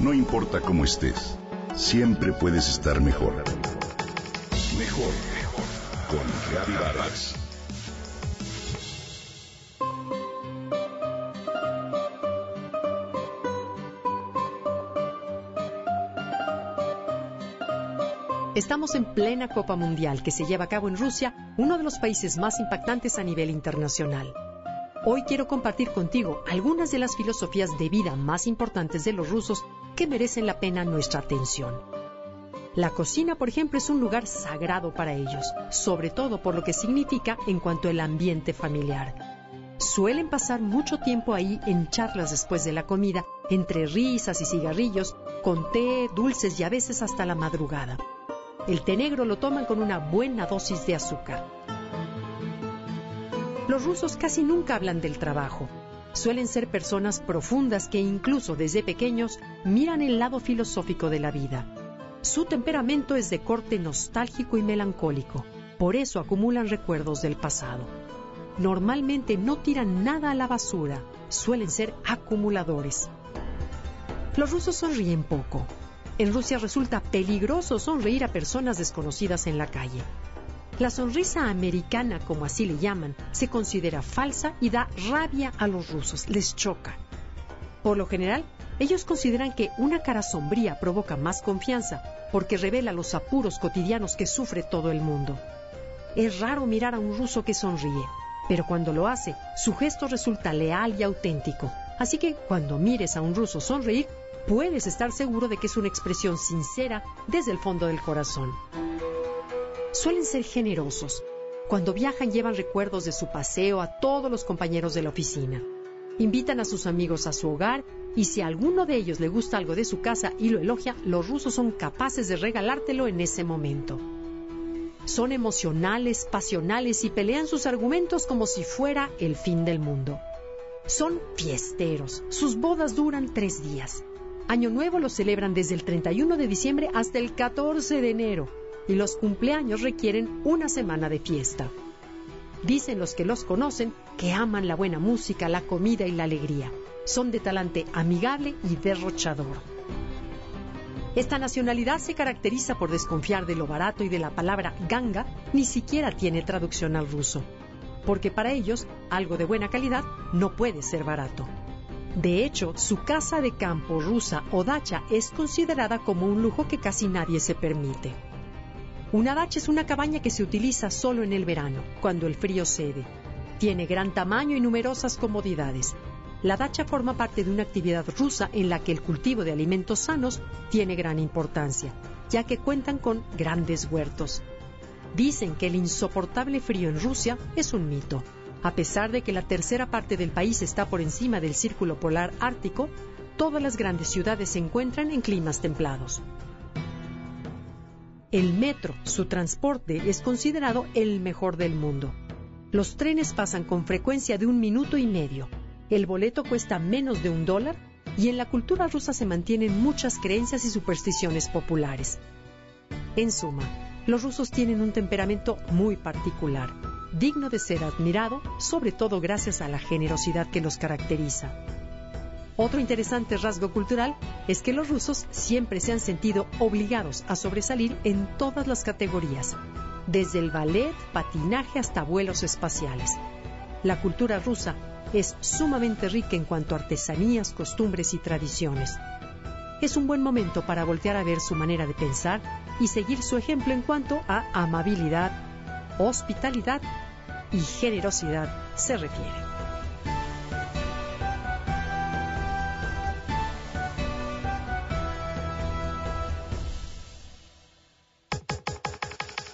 No importa cómo estés, siempre puedes estar mejor. Mejor, mejor. Con Vargas. Estamos en plena Copa Mundial que se lleva a cabo en Rusia, uno de los países más impactantes a nivel internacional. Hoy quiero compartir contigo algunas de las filosofías de vida más importantes de los rusos que merecen la pena nuestra atención. La cocina, por ejemplo, es un lugar sagrado para ellos, sobre todo por lo que significa en cuanto al ambiente familiar. Suelen pasar mucho tiempo ahí en charlas después de la comida, entre risas y cigarrillos, con té, dulces y a veces hasta la madrugada. El té negro lo toman con una buena dosis de azúcar. Los rusos casi nunca hablan del trabajo. Suelen ser personas profundas que incluso desde pequeños miran el lado filosófico de la vida. Su temperamento es de corte nostálgico y melancólico, por eso acumulan recuerdos del pasado. Normalmente no tiran nada a la basura, suelen ser acumuladores. Los rusos sonríen poco. En Rusia resulta peligroso sonreír a personas desconocidas en la calle. La sonrisa americana, como así le llaman, se considera falsa y da rabia a los rusos, les choca. Por lo general, ellos consideran que una cara sombría provoca más confianza porque revela los apuros cotidianos que sufre todo el mundo. Es raro mirar a un ruso que sonríe, pero cuando lo hace, su gesto resulta leal y auténtico. Así que cuando mires a un ruso sonreír, puedes estar seguro de que es una expresión sincera desde el fondo del corazón. Suelen ser generosos. Cuando viajan llevan recuerdos de su paseo a todos los compañeros de la oficina. Invitan a sus amigos a su hogar y si a alguno de ellos le gusta algo de su casa y lo elogia, los rusos son capaces de regalártelo en ese momento. Son emocionales, pasionales y pelean sus argumentos como si fuera el fin del mundo. Son fiesteros. Sus bodas duran tres días. Año Nuevo lo celebran desde el 31 de diciembre hasta el 14 de enero y los cumpleaños requieren una semana de fiesta. Dicen los que los conocen que aman la buena música, la comida y la alegría. Son de talante amigable y derrochador. Esta nacionalidad se caracteriza por desconfiar de lo barato y de la palabra ganga ni siquiera tiene traducción al ruso, porque para ellos algo de buena calidad no puede ser barato. De hecho, su casa de campo rusa o dacha es considerada como un lujo que casi nadie se permite. Una dacha es una cabaña que se utiliza solo en el verano, cuando el frío cede. Tiene gran tamaño y numerosas comodidades. La dacha forma parte de una actividad rusa en la que el cultivo de alimentos sanos tiene gran importancia, ya que cuentan con grandes huertos. Dicen que el insoportable frío en Rusia es un mito. A pesar de que la tercera parte del país está por encima del círculo polar ártico, todas las grandes ciudades se encuentran en climas templados. El metro, su transporte, es considerado el mejor del mundo. Los trenes pasan con frecuencia de un minuto y medio. El boleto cuesta menos de un dólar y en la cultura rusa se mantienen muchas creencias y supersticiones populares. En suma, los rusos tienen un temperamento muy particular, digno de ser admirado, sobre todo gracias a la generosidad que los caracteriza. Otro interesante rasgo cultural es que los rusos siempre se han sentido obligados a sobresalir en todas las categorías, desde el ballet, patinaje hasta vuelos espaciales. La cultura rusa es sumamente rica en cuanto a artesanías, costumbres y tradiciones. Es un buen momento para voltear a ver su manera de pensar y seguir su ejemplo en cuanto a amabilidad, hospitalidad y generosidad se refiere.